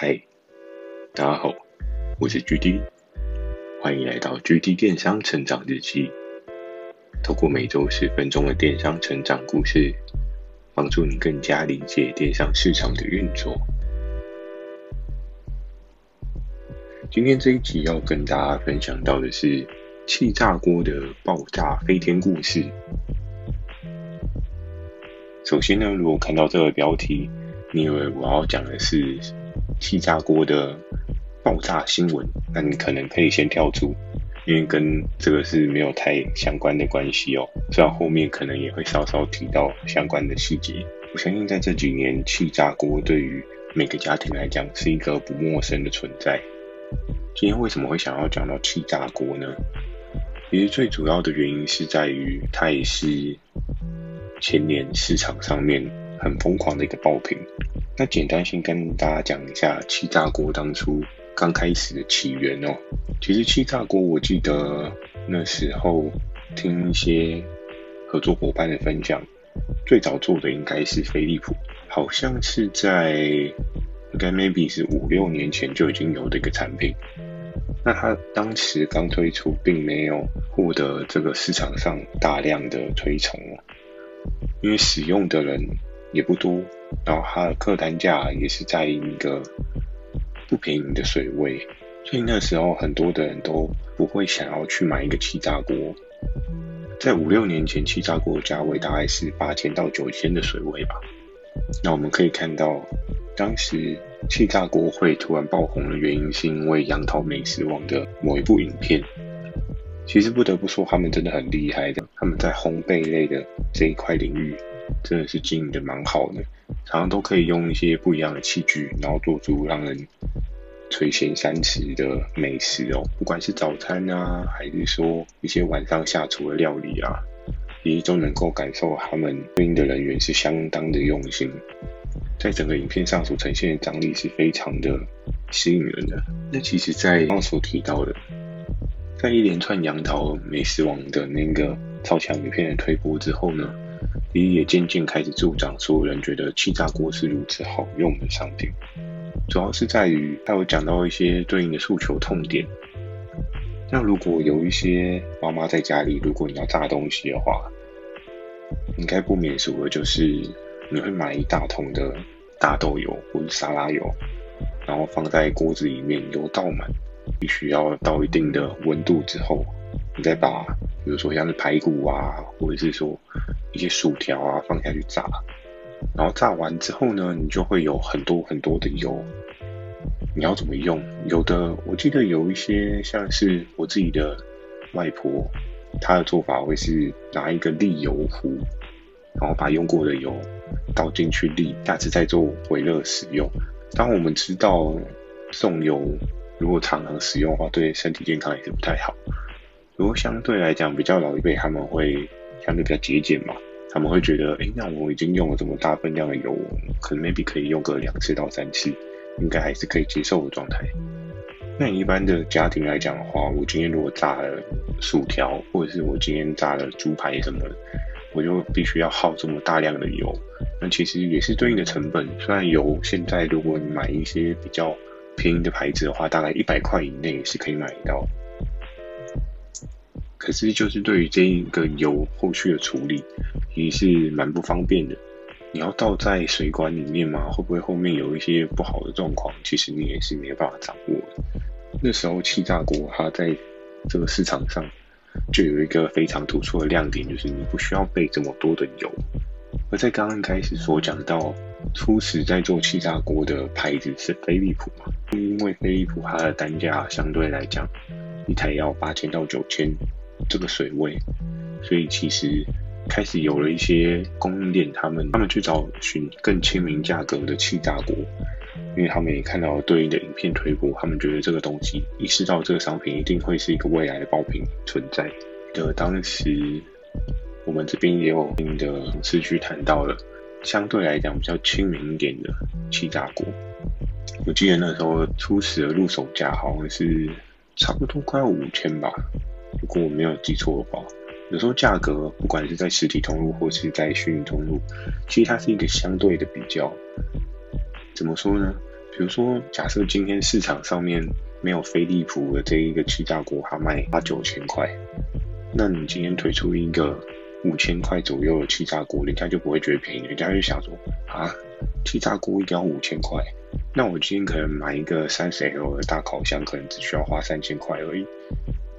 嗨，大家好，我是 GD，欢迎来到 GD 电商成长日记。透过每周十分钟的电商成长故事，帮助你更加理解电商市场的运作。今天这一集要跟大家分享到的是气炸锅的爆炸飞天故事。首先呢，如果看到这个标题，你以为我要讲的是气炸锅的爆炸新闻，那你可能可以先跳出，因为跟这个是没有太相关的关系哦。虽然后面可能也会稍稍提到相关的细节。我相信在这几年，气炸锅对于每个家庭来讲是一个不陌生的存在。今天为什么会想要讲到气炸锅呢？其实最主要的原因是在于它也是前年市场上面很疯狂的一个爆品。那简单先跟大家讲一下气炸锅当初刚开始的起源哦。其实气炸锅，我记得那时候听一些合作伙伴的分享，最早做的应该是飞利浦，好像是在应该 maybe 是五六年前就已经有的一个产品。那它当时刚推出，并没有获得这个市场上大量的推崇哦，因为使用的人也不多。然后它的客单价也是在一个不便宜的水位，所以那时候很多的人都不会想要去买一个气炸锅。在五六年前，气炸锅的价位大概是八千到九千的水位吧。那我们可以看到，当时气炸锅会突然爆红的原因，是因为杨桃美食网的某一部影片。其实不得不说，他们真的很厉害的，他们在烘焙类的这一块领域。真的是经营的蛮好的，常常都可以用一些不一样的器具，然后做出让人垂涎三尺的美食哦。不管是早餐啊，还是说一些晚上下厨的料理啊，其实都能够感受他们对应的人员是相当的用心，在整个影片上所呈现的张力是非常的吸引人的。那其实，在刚刚所提到的，在一连串杨桃美食网的那个超强影片的推播之后呢，也渐渐开始助长所有人觉得气炸锅是如此好用的商品，主要是在于它有讲到一些对应的诉求痛点。那如果有一些妈妈在家里，如果你要炸东西的话，应该不免俗的就是你会买一大桶的大豆油或者沙拉油，然后放在锅子里面，油倒满，必须要到一定的温度之后，你再把。比如说像是排骨啊，或者是说一些薯条啊，放下去炸，然后炸完之后呢，你就会有很多很多的油。你要怎么用？有的我记得有一些像是我自己的外婆，她的做法会是拿一个沥油壶，然后把用过的油倒进去沥，下次再做回热使用。当我们知道这种油如果常常使用的话，对身体健康也是不太好。如果相对来讲比较老一辈，他们会相对比较节俭嘛，他们会觉得，诶，那我已经用了这么大分量的油，可能 maybe 可以用个两次到三次，应该还是可以接受的状态。那一般的家庭来讲的话，我今天如果炸了薯条，或者是我今天炸了猪排什么的，我就必须要耗这么大量的油，那其实也是对应的成本。虽然油现在如果你买一些比较便宜的牌子的话，大概一百块以内也是可以买到。可是，就是对于这一个油后续的处理，也是蛮不方便的。你要倒在水管里面吗？会不会后面有一些不好的状况？其实你也是没有办法掌握的。那时候气炸锅它在这个市场上就有一个非常突出的亮点，就是你不需要备这么多的油。而在刚刚开始所讲到，初始在做气炸锅的牌子是飞利浦嘛，因为飞利浦它的单价相对来讲，一台要八千到九千。这个水位，所以其实开始有了一些供应链，他们他们去找寻更亲民价格的气炸锅，因为他们也看到对应的影片推播，他们觉得这个东西意识到这个商品一定会是一个未来的爆品存在的。当时我们这边也有新的同事去谈到了，相对来讲比较亲民一点的气炸锅。我记得那时候初始的入手价好像是差不多快五千吧。如果我没有记错的话，有时候价格不管是在实体通路或是在虚拟通路，其实它是一个相对的比较。怎么说呢？比如说，假设今天市场上面没有飞利浦的这一个气炸锅，它卖八九千块，那你今天推出一个五千块左右的气炸锅，人家就不会觉得便宜，人家就想说啊，气炸锅一定要五千块，那我今天可能买一个三十 L 的大烤箱，可能只需要花三千块而已，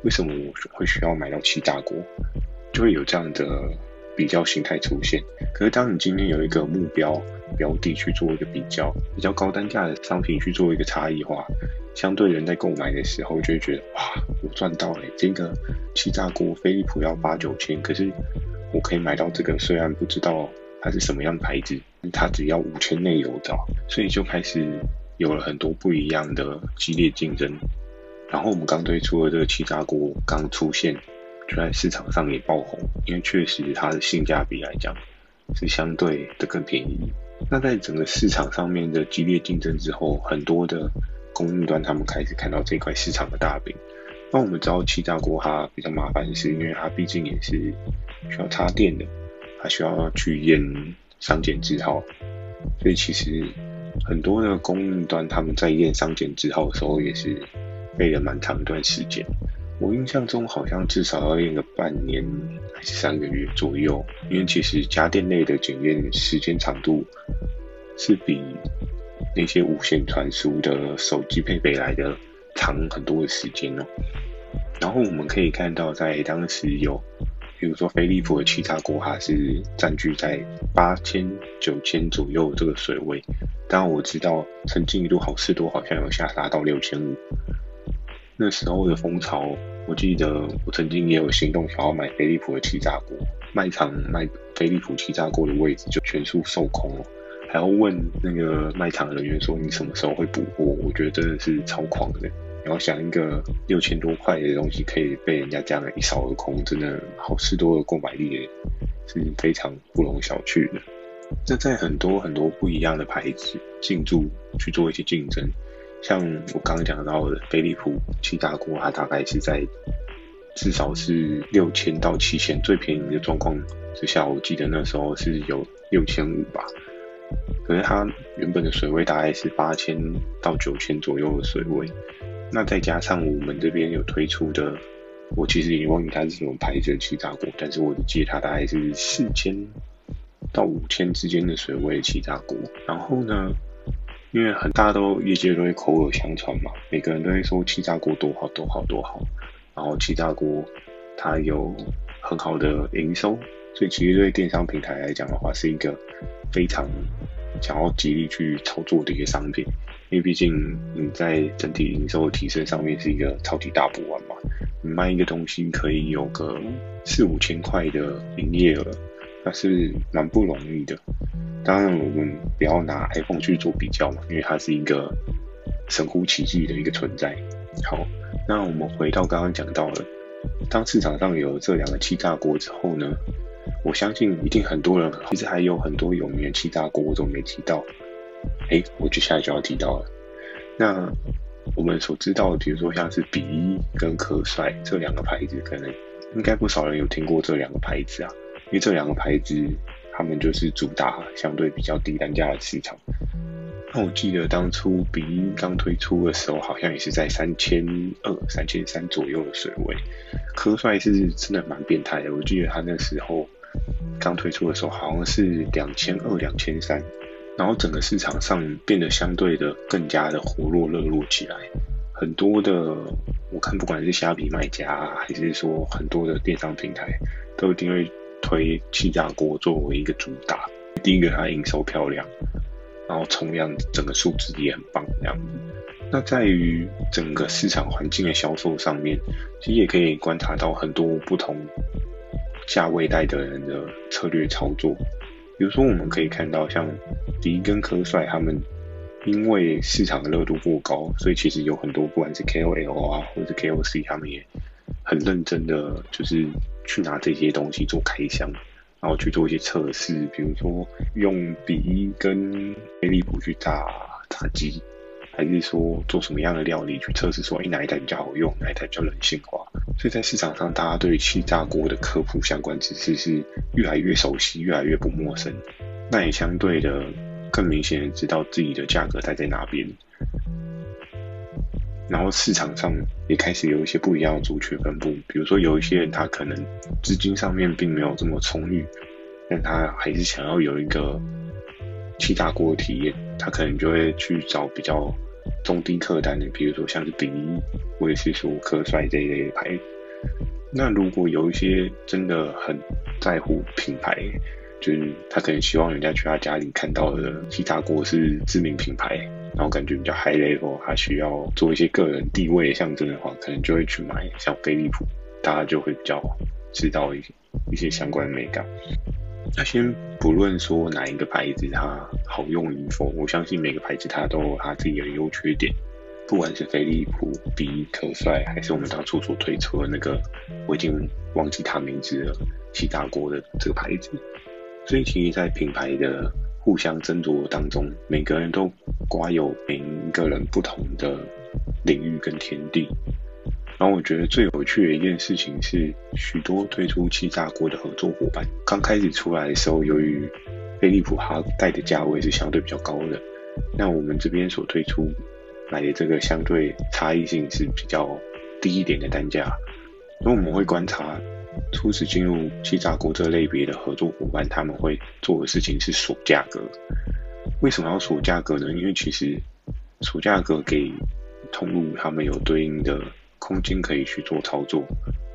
为什么我会需要买到气炸锅？就会有这样的比较形态出现。可是当你今天有一个目标标的去做一个比较，比较高单价的商品去做一个差异化，相对人在购买的时候就会觉得哇，我赚到了！这个气炸锅飞利浦要八九千，可是我可以买到这个，虽然不知道它是什么样牌子，它只要五千内有找，所以就开始有了很多不一样的激烈竞争。然后我们刚推出的这个气炸锅刚出现。就在市场上也爆红，因为确实它的性价比来讲是相对的更便宜。那在整个市场上面的激烈竞争之后，很多的供应端他们开始看到这块市场的大饼。那我们知道气炸锅它比较麻烦，是因为它毕竟也是需要插电的，它需要去验商检字号，所以其实很多的供应端他们在验商检字号的时候也是费了蛮长一段时间。我印象中好像至少要练个半年还是三个月左右，因为其实家电类的检验时间长度是比那些无线传输的手机配备来的长很多的时间哦。然后我们可以看到，在当时有，比如说飞利浦的气炸锅，它是占据在八千、九千左右这个水位。当然我知道，曾经一度好事多好像有下杀到六千五。那时候的风潮，我记得我曾经也有行动想要买飞利浦的气炸锅，卖场卖飞利浦气炸锅的位置就全数售空了，还要问那个卖场人员说，你什么时候会补货？我觉得真的是超狂的。然后想一个六千多块的东西可以被人家这样一扫而空，真的好市多的购买力是非常不容小觑的。那在很多很多不一样的牌子进驻去做一些竞争。像我刚刚讲到的飞利浦气炸锅，它大概是在至少是六千到七千最便宜的状况之下，我记得那时候是有六千五吧。可是它原本的水位大概是八千到九千左右的水位，那再加上我们这边有推出的，我其实已经忘记它是什么牌子的气炸锅，但是我记得它大概是四千到五千之间的水位气炸锅。然后呢，因为很大家都业界都会口耳相传嘛，每个人都会说气炸锅多好多好多好，然后气炸锅它有很好的营收，所以其实对电商平台来讲的话，是一个非常想要极力去操作的一个商品，因为毕竟你在整体营收的提升上面是一个超级大补丸嘛，你卖一个东西可以有个四五千块的营业额，是蛮不容易的。当然，我们不要拿 iPhone 去做比较嘛，因为它是一个神乎其技的一个存在。好，那我们回到刚刚讲到了，当市场上有这两个欺诈锅之后呢，我相信一定很多人，其实还有很多有名的气炸锅我都没提到。诶，我接下来就要提到了。那我们所知道的，比如说像是比一跟可帅这两个牌子，可能应该不少人有听过这两个牌子啊，因为这两个牌子。他们就是主打相对比较低单价的市场。那我记得当初比音刚推出的时候，好像也是在三千二、三千三左右的水位。科帅是真的蛮变态的，我记得他那时候刚推出的时候，好像是两千二、两千三，然后整个市场上变得相对的更加的活络热络起来。很多的，我看不管是虾皮卖家，还是说很多的电商平台，都一定会。推气炸锅作为一个主打，第一个它营收漂亮，然后同样整个数值也很棒这样。那在于整个市场环境的销售上面，其实也可以观察到很多不同价位带的人的策略操作。比如说，我们可以看到像迪跟科帅他们，因为市场的热度过高，所以其实有很多不管是 KOL 啊，或者是 KOC，他们也很认真的就是。去拿这些东西做开箱，然后去做一些测试，比如说用比一跟飞利浦去炸炸鸡，还是说做什么样的料理去测试，说哎哪一台比较好用，哪一台比较人性化。所以在市场上，大家对气炸锅的科普相关知识是越来越熟悉，越来越不陌生。那也相对的更明显的知道自己的价格带在哪边。然后市场上也开始有一些不一样的族群分布，比如说有一些人他可能资金上面并没有这么充裕，但他还是想要有一个七炸锅的体验，他可能就会去找比较中低客单的，比如说像是比一或者是说科帅这一类的牌。那如果有一些真的很在乎品牌，就是他可能希望人家去他家里看到的气炸锅是知名品牌，然后感觉比较 high level，他需要做一些个人地位的象征的话，可能就会去买像飞利浦，大家就会比较知道一一些相关的美感。那先不论说哪一个牌子它好用与否，我相信每个牌子它都有它自己的优缺点。不管是飞利浦、比可帅，还是我们当初所推出的那个，我已经忘记它名字了，气炸锅的这个牌子。所以其实，在品牌的互相争夺当中，每个人都刮有每一个人不同的领域跟天地。然后我觉得最有趣的一件事情是，许多推出气炸锅的合作伙伴，刚开始出来的时候，由于飞利浦它带的价位是相对比较高的，那我们这边所推出。买的这个相对差异性是比较低一点的单价，所以我们会观察初始进入欺诈锅这类别的合作伙伴，他们会做的事情是锁价格。为什么要锁价格呢？因为其实锁价格给通路他们有对应的空间可以去做操作，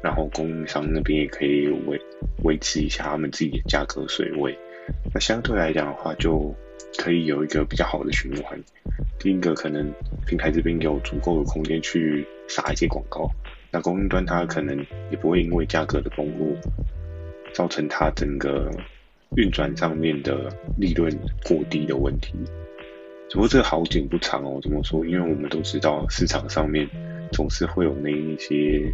然后供应商那边也可以维维持一下他们自己的价格水位。那相对来讲的话，就可以有一个比较好的循环。第一个可能平台这边有足够的空间去撒一些广告，那供应端它可能也不会因为价格的崩落，造成它整个运转上面的利润过低的问题。只不过这个好景不长哦，怎么说？因为我们都知道市场上面总是会有那一些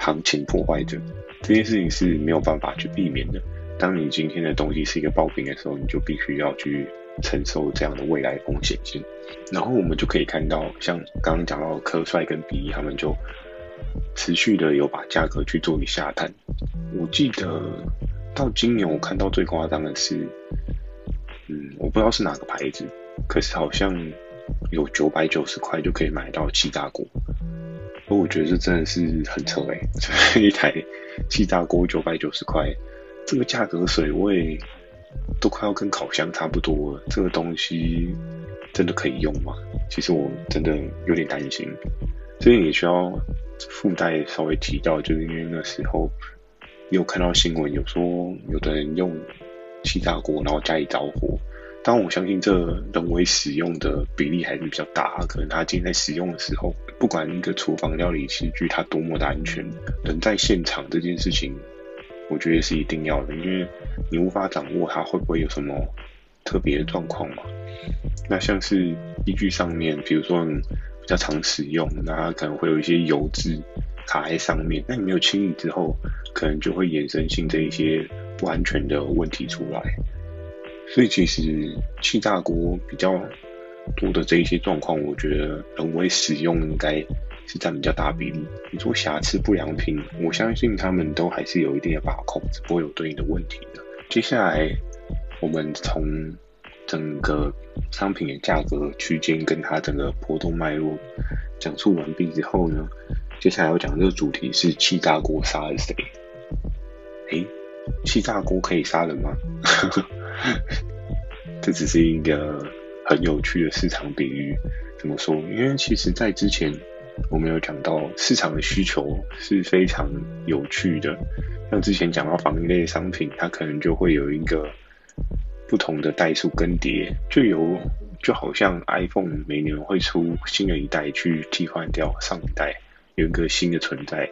行情破坏者，这件事情是没有办法去避免的。当你今天的东西是一个爆品的时候，你就必须要去。承受这样的未来风险性，然后我们就可以看到，像刚刚讲到科帅跟比一，他们就持续的有把价格去做一下探。我记得到今年我看到最夸张的是，嗯，我不知道是哪个牌子，可是好像有九百九十块就可以买到气炸锅，而我觉得这真的是很扯哎，这一台气炸锅九百九十块，这个价格水位。都快要跟烤箱差不多了，这个东西真的可以用吗？其实我真的有点担心，所以也需要附带稍微提到，就是因为那时候有看到新闻，有说有的人用气炸锅，然后家里着火。当我相信这人为使用的比例还是比较大，可能他今天在使用的时候，不管一个厨房料理器具它多么的安全，人在现场这件事情。我觉得是一定要的，因为你无法掌握它会不会有什么特别的状况嘛。那像是器具上面，比如说比较常使用，那它可能会有一些油脂卡在上面，那你没有清理之后，可能就会衍生性这一些不安全的问题出来。所以其实气炸锅比较多的这一些状况，我觉得人为使用应该。是占比较大比例。你说瑕疵不良品，我相信他们都还是有一定的把控，只不会有对应的问题的。接下来，我们从整个商品的价格区间跟它整个波动脉络讲述完毕之后呢，接下来要讲这个主题是气炸锅杀了谁？诶，气炸锅可以杀人吗？这只是一个很有趣的市场比喻。怎么说？因为其实在之前。我们有讲到市场的需求是非常有趣的，像之前讲到防疫类的商品，它可能就会有一个不同的代数更迭，就有就好像 iPhone 每年会出新的一代去替换掉上一代，有一个新的存在，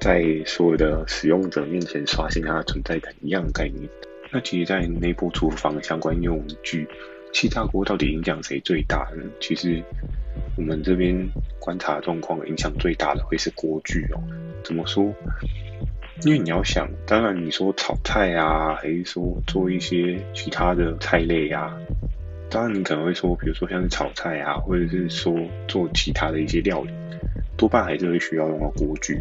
在所有的使用者面前刷新它的存在感一样的概念。那其实，在内部厨房相关用具，气炸锅到底影响谁最大呢？其实。我们这边观察状况，影响最大的会是锅具哦。怎么说？因为你要想，当然你说炒菜啊，还是说做一些其他的菜类啊，当然你可能会说，比如说像是炒菜啊，或者是说做其他的一些料理，多半还是会需要用到锅具。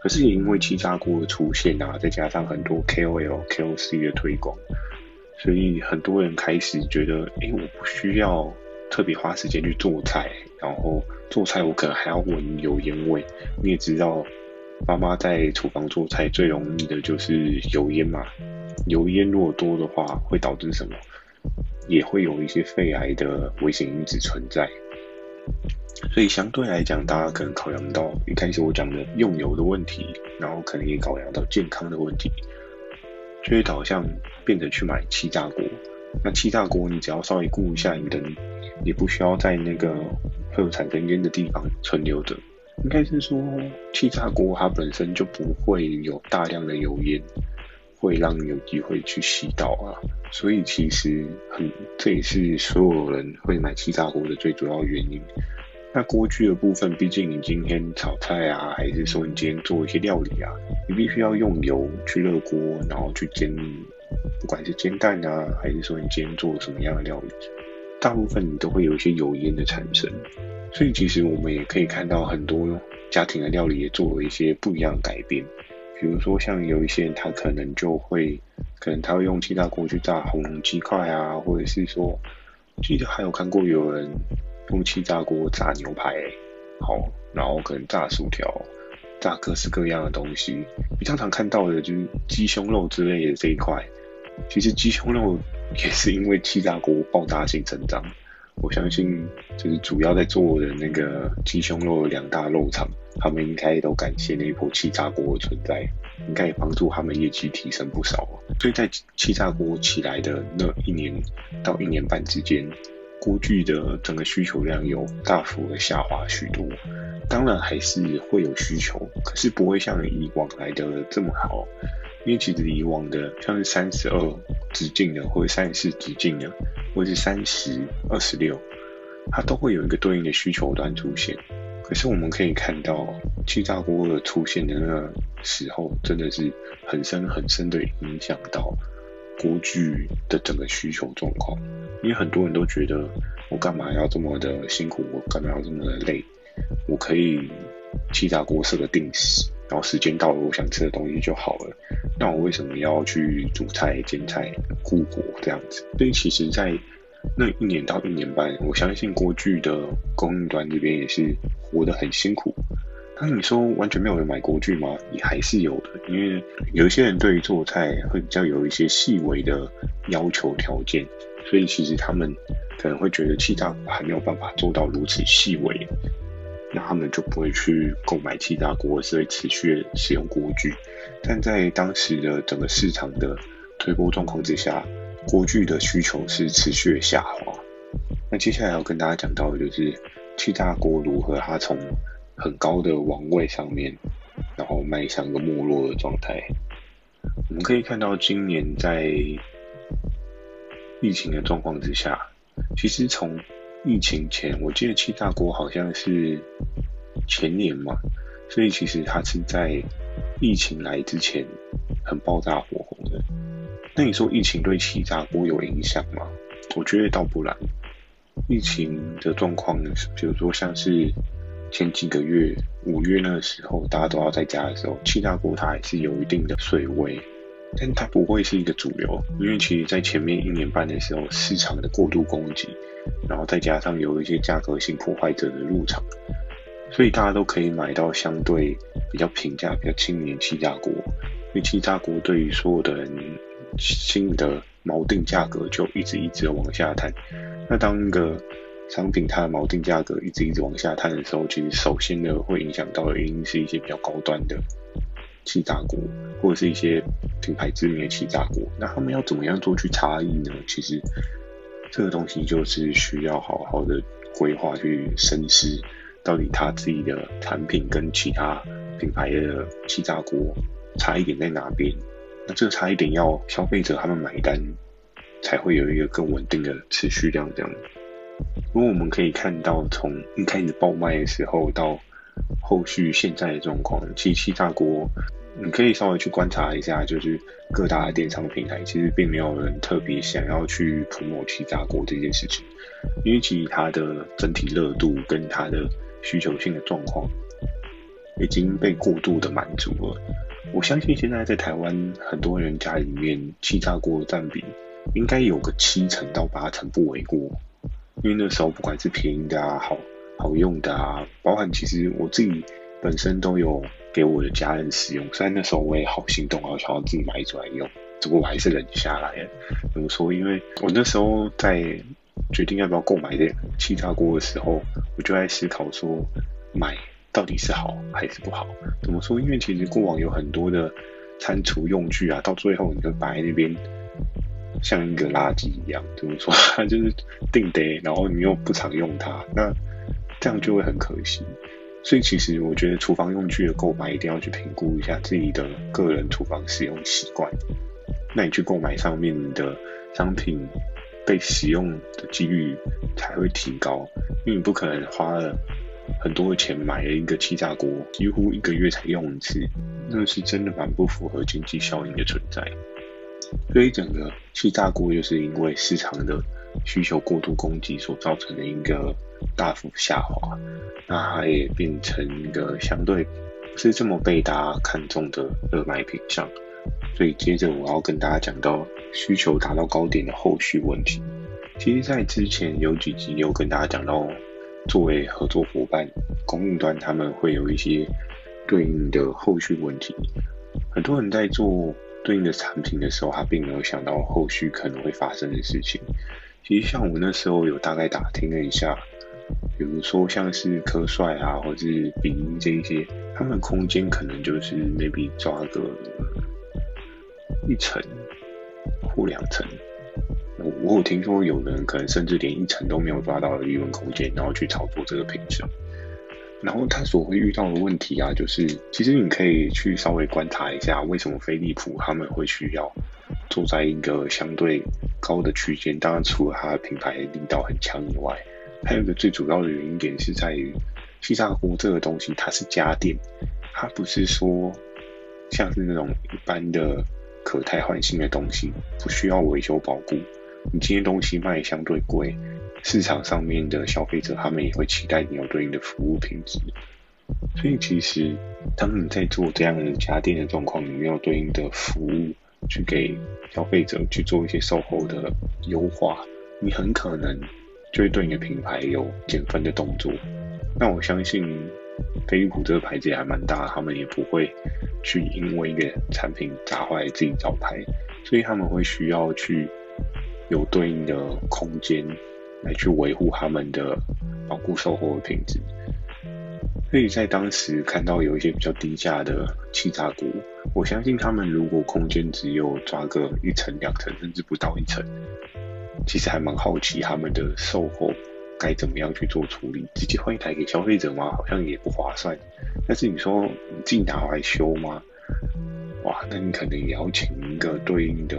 可是也因为气炸锅的出现啊，再加上很多 KOL、KOC 的推广，所以很多人开始觉得，哎，我不需要。特别花时间去做菜，然后做菜我可能还要闻油烟味。你也知道，妈妈在厨房做菜最容易的就是油烟嘛。油烟如果多的话，会导致什么？也会有一些肺癌的危险因子存在。所以相对来讲，大家可能考量到一开始我讲的用油的问题，然后可能也考量到健康的问题，就会导向变成去买气炸锅。那气炸锅，你只要稍微顾一下你的，也不需要在那个会有产生烟的地方存留着。应该是说，气炸锅它本身就不会有大量的油烟，会让你有机会去吸到啊。所以其实很，这也是所有人会买气炸锅的最主要原因。那锅具的部分，毕竟你今天炒菜啊，还是说你今天做一些料理啊，你必须要用油去热锅，然后去煎，不管是煎蛋啊，还是说你今天做什么样的料理，大部分你都会有一些油烟的产生。所以其实我们也可以看到很多家庭的料理也做了一些不一样的改变，比如说像有一些人他可能就会，可能他会用气炸锅去炸红鸡块啊，或者是说，记得还有看过有人。用气炸锅炸牛排，好，然后可能炸薯条，炸各式各样的东西。你常常看到的就是鸡胸肉之类的这一块，其实鸡胸肉也是因为气炸锅爆炸性成长。我相信，就是主要在做的那个鸡胸肉的两大肉厂，他们应该都感谢那一波气炸锅的存在，应该也帮助他们业绩提升不少。所以在气炸锅起来的那一年到一年半之间。锅具的整个需求量有大幅的下滑许多，当然还是会有需求，可是不会像以往来的这么好，因为其实以往的像是三十二直径的，或者三十四直径的，或是三十二十六，它都会有一个对应的需求端出现。可是我们可以看到，气炸锅的出现的那个时候，真的是很深很深的影响到。锅具的整个需求状况，因为很多人都觉得我干嘛要这么的辛苦，我干嘛要这么的累？我可以气炸锅设个定时，然后时间到了，我想吃的东西就好了。那我为什么要去煮菜、煎菜、顾锅这样子？所以其实，在那一年到一年半，我相信锅具的供应端这边也是活得很辛苦。那你说完全没有人买锅具吗？也还是有的，因为有一些人对于做菜会比较有一些细微的要求条件，所以其实他们可能会觉得气炸锅还没有办法做到如此细微，那他们就不会去购买气炸锅，所以持续使用锅具。但在当时的整个市场的推波状况之下，锅具的需求是持续下滑。那接下来要跟大家讲到的就是气炸锅如何它从很高的王位上面，然后迈向一个没落的状态。我们可以看到，今年在疫情的状况之下，其实从疫情前，我记得七大锅好像是前年嘛，所以其实它是在疫情来之前很爆炸火红的。那你说疫情对七大锅有影响吗？我觉得倒不然。疫情的状况，比如说像是。前几个月，五月那个时候，大家都要在家的时候，七大锅它还是有一定的水位，但它不会是一个主流，因为其实在前面一年半的时候，市场的过度供给，然后再加上有一些价格性破坏者的入场，所以大家都可以买到相对比较平价、比较亲民的气炸锅。因为气炸锅对于所有的人新的锚定价格就一直一直往下探，那当一个。商品它的锚定价格一直一直往下探的时候，其实首先呢会影响到的原因是一些比较高端的气炸锅，或者是一些品牌知名的气炸锅。那他们要怎么样做去差异呢？其实这个东西就是需要好好的规划去深思，到底他自己的产品跟其他品牌的气炸锅差异点在哪边？那这个差异点要消费者他们买单，才会有一个更稳定的持续量这样。如果我们可以看到，从一开始爆卖的时候到后续现在的状况，其实气炸锅，你可以稍微去观察一下，就是各大电商平台其实并没有人特别想要去 promote 气炸锅这件事情，因为其实它的整体热度跟它的需求性的状况已经被过度的满足了。我相信现在在台湾很多人家里面气炸锅的占比应该有个七成到八成不为过。因为那时候不管是便宜的啊，好好用的啊，包含其实我自己本身都有给我的家人使用，虽然那时候我也好心动啊，想要自己买出来用，不过我还是忍下来了。怎么说？因为我那时候在决定要不要购买这气炸锅的时候，我就在思考说，买到底是好还是不好？怎么说？因为其实过往有很多的餐厨用具啊，到最后你就摆在那边。像一个垃圾一样，怎么说？它 就是定得，然后你又不常用它，那这样就会很可惜。所以其实我觉得厨房用具的购买一定要去评估一下自己的个人厨房使用习惯。那你去购买上面的商品被使用的几率才会提高，因为你不可能花了很多的钱买了一个气炸锅，几乎一个月才用一次，那是真的蛮不符合经济效应的存在。所以整个气炸锅就是因为市场的需求过度供给所造成的一个大幅下滑，那它也变成一个相对不是这么被大家看重的热卖品项。所以接着我要跟大家讲到需求达到高点的后续问题。其实，在之前有几集有跟大家讲到，作为合作伙伴，供应端他们会有一些对应的后续问题。很多人在做。对应的产品的时候，他并没有想到后续可能会发生的事情。其实像我那时候有大概打听了一下，比如说像是科帅啊，或者是比音这一些，他们空间可能就是 maybe 抓个一层或两层。我我有听说有人可能甚至连一层都没有抓到的利润空间，然后去炒作这个品项。然后他所会遇到的问题啊，就是其实你可以去稍微观察一下，为什么飞利浦他们会需要坐在一个相对高的区间。当然，除了它的品牌力道很强以外，还有一个最主要的原因点是在于气炸锅这个东西，它是家电，它不是说像是那种一般的可汰换性的东西，不需要维修保固。你今天东西卖相对贵。市场上面的消费者，他们也会期待你有对应的服务品质。所以，其实当你在做这样的家电的状况，你没有对应的服务去给消费者去做一些售后的优化，你很可能就会对你的品牌有减分的动作。那我相信飞利浦这个牌子也还蛮大，他们也不会去因为一个产品砸坏自己招牌，所以他们会需要去有对应的空间。来去维护他们的保固售后的品质，所以在当时看到有一些比较低价的气炸锅，我相信他们如果空间只有抓个一层、两层，甚至不到一层，其实还蛮好奇他们的售后该怎么样去做处理，直接换一台给消费者吗？好像也不划算。但是你说你自己拿来修吗？哇，那你可能也要请一个对应的。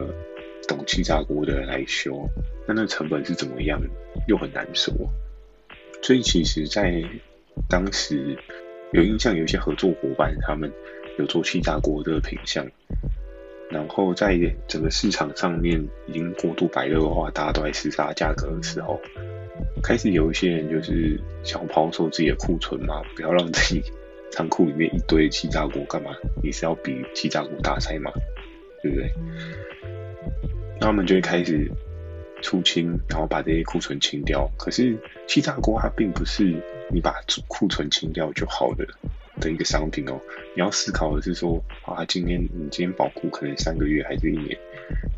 懂气炸锅的人来修，那那成本是怎么样，又很难说。所以其实，在当时有印象，有一些合作伙伴他们有做气炸锅的品项，然后在整个市场上面已经过度白热化，大家都在厮杀价格的时候，开始有一些人就是想抛售自己的库存嘛，不要让自己仓库里面一堆气炸锅干嘛？你是要比气炸锅大赛嘛？对不对？那他们就会开始出清，然后把这些库存清掉。可是气炸锅它并不是你把库存清掉就好的的一个商品哦。你要思考的是说，啊，今天你今天保固可能三个月还是一年，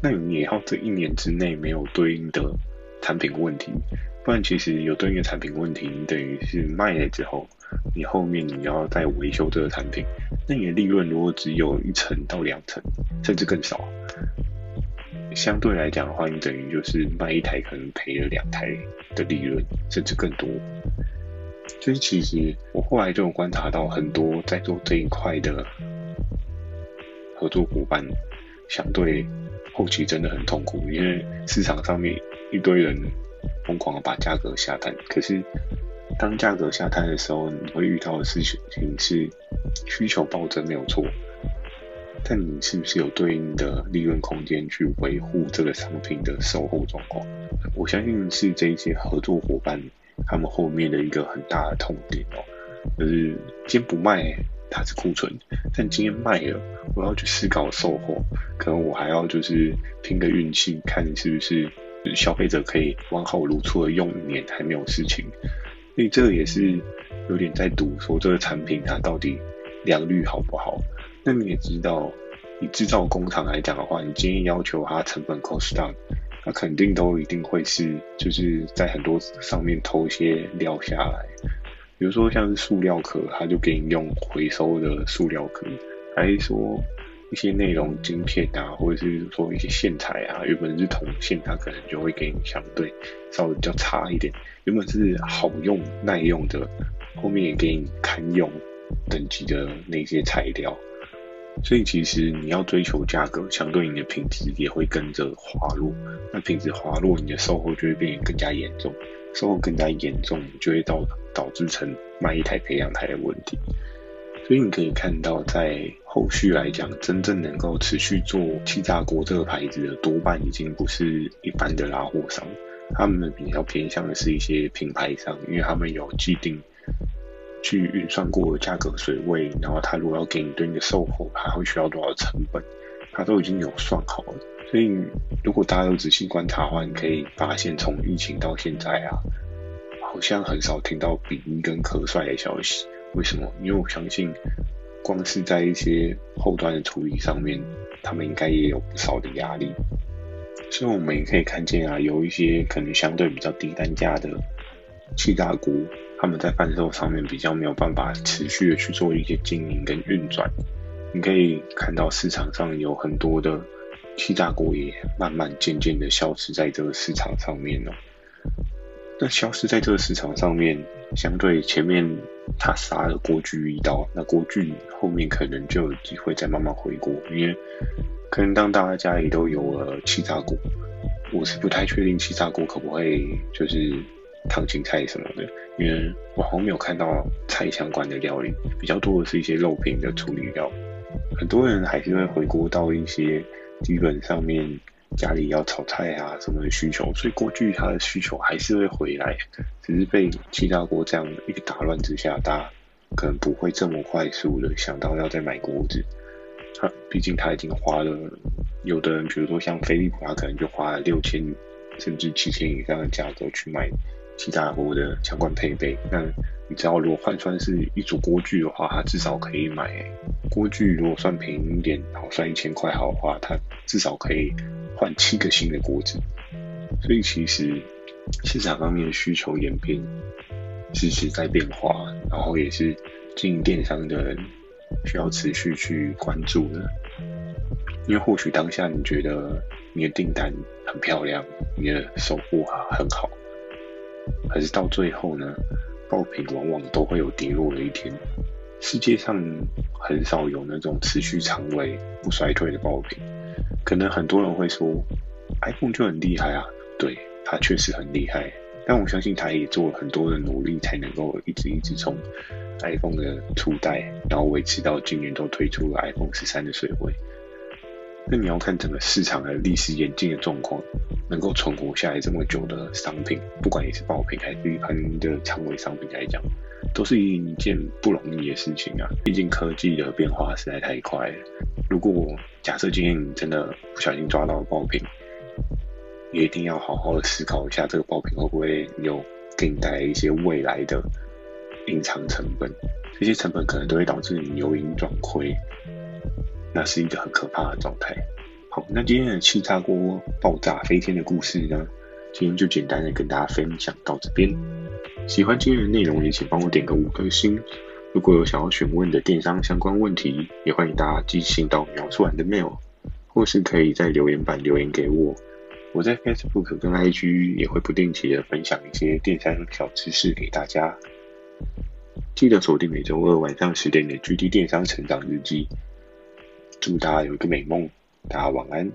那你也要这一年之内没有对应的产品问题，不然其实有对应的产品问题，你等于是卖了之后，你后面你要再维修这个产品，那你的利润如果只有一成到两成，甚至更少。相对来讲的话，你等于就是卖一台可能赔了两台的利润，甚至更多。就是其实我后来就有观察到很多在做这一块的合作伙伴，相对后期真的很痛苦，因为市场上面一堆人疯狂的把价格下探，可是当价格下探的时候，你会遇到的事情是需求暴增没有错。但你是不是有对应的利润空间去维护这个商品的售后状况？我相信是这一些合作伙伴他们后面的一个很大的痛点哦，就是今天不卖它是库存，但今天卖了，我要去思考售后，可能我还要就是拼个运气，看是不是消费者可以完好如初的用一年还没有事情。所以这个也是有点在赌说这个产品它到底良率好不好。那你也知道，以制造工厂来讲的话，你今天要求它成本 cost down，它肯定都一定会是就是在很多上面偷一些料下来。比如说像是塑料壳，它就给你用回收的塑料壳，还是说一些内容晶片啊，或者是说一些线材啊，原本是铜线，它可能就会给你相对稍微比较差一点。原本是好用耐用的，后面也给你堪用等级的那些材料。所以其实你要追求价格，相对你的品质也会跟着滑落。那品质滑落，你的售后就会变得更加严重。售后更加严重，就会导导致成卖一台赔两台的问题。所以你可以看到，在后续来讲，真正能够持续做气炸锅这个牌子的，多半已经不是一般的拉货商，他们比较偏向的是一些品牌商，因为他们有既定。去运算过价格水位，然后他如果要给你对应的售后，还会需要多少成本，他都已经有算好了。所以如果大家有仔细观察的话，你可以发现从疫情到现在啊，好像很少听到鼻音跟咳帅的消息。为什么？因为我相信，光是在一些后端的处理上面，他们应该也有不少的压力。所以我们也可以看见啊，有一些可能相对比较低单价的气大锅。他们在贩售上面比较没有办法持续的去做一些经营跟运转，你可以看到市场上有很多的气炸锅也慢慢渐渐的消失在这个市场上面了。那消失在这个市场上面，相对前面他杀了锅具一刀，那锅具后面可能就有机会再慢慢回锅，因为可能当大家家里都有了气炸锅，我是不太确定气炸锅可不可以就是。烫青菜什么的，因为我好像没有看到菜相关的料理，比较多的是一些肉品的处理料。很多人还是会回锅到一些基本上面家里要炒菜啊什么的需求，所以锅具它的需求还是会回来，只是被气炸锅这样一个打乱之下，大家可能不会这么快速的想到要再买锅子。他毕竟他已经花了，有的人比如说像飞利浦，他可能就花了六千甚至七千以上的价格去买。其他锅的相关配备，那你知道，如果换算是一组锅具的话，它至少可以买锅具。如果算便宜一点，好算一千块好的话，它至少可以换七个新的锅子。所以其实市场方面的需求演变，是时在变化，然后也是经营电商的人需要持续去关注的。因为或许当下你觉得你的订单很漂亮，你的收获很好。可是到最后呢，爆品往往都会有跌落的一天。世界上很少有那种持续长尾不衰退的爆品。可能很多人会说，iPhone 就很厉害啊，对，它确实很厉害。但我相信它也做了很多的努力，才能够一直一直从 iPhone 的初代，然后维持到今年都推出了 iPhone 十三的水位。那你要看整个市场的历史演进的状况。能够存活下来这么久的商品，不管你是爆品还是一般的长尾商品来讲，都是一件不容易的事情啊。毕竟科技的变化实在太快了。如果假设今天你真的不小心抓到了爆品，也一定要好好的思考一下，这个爆品会不会有给你带来一些未来的隐藏成本？这些成本可能都会导致你由盈转亏，那是一个很可怕的状态。好，那今天的气炸锅爆炸飞天的故事呢，今天就简单的跟大家分享到这边。喜欢今天的内容，也请帮我点个五颗星。如果有想要询问的电商相关问题，也欢迎大家寄信到描述栏的 mail，或是可以在留言板留言给我。我在 Facebook 跟 IG 也会不定期的分享一些电商小知识给大家。记得锁定每周二晚上十点的 GD 电商成长日记。祝大家有一个美梦。大家晚安。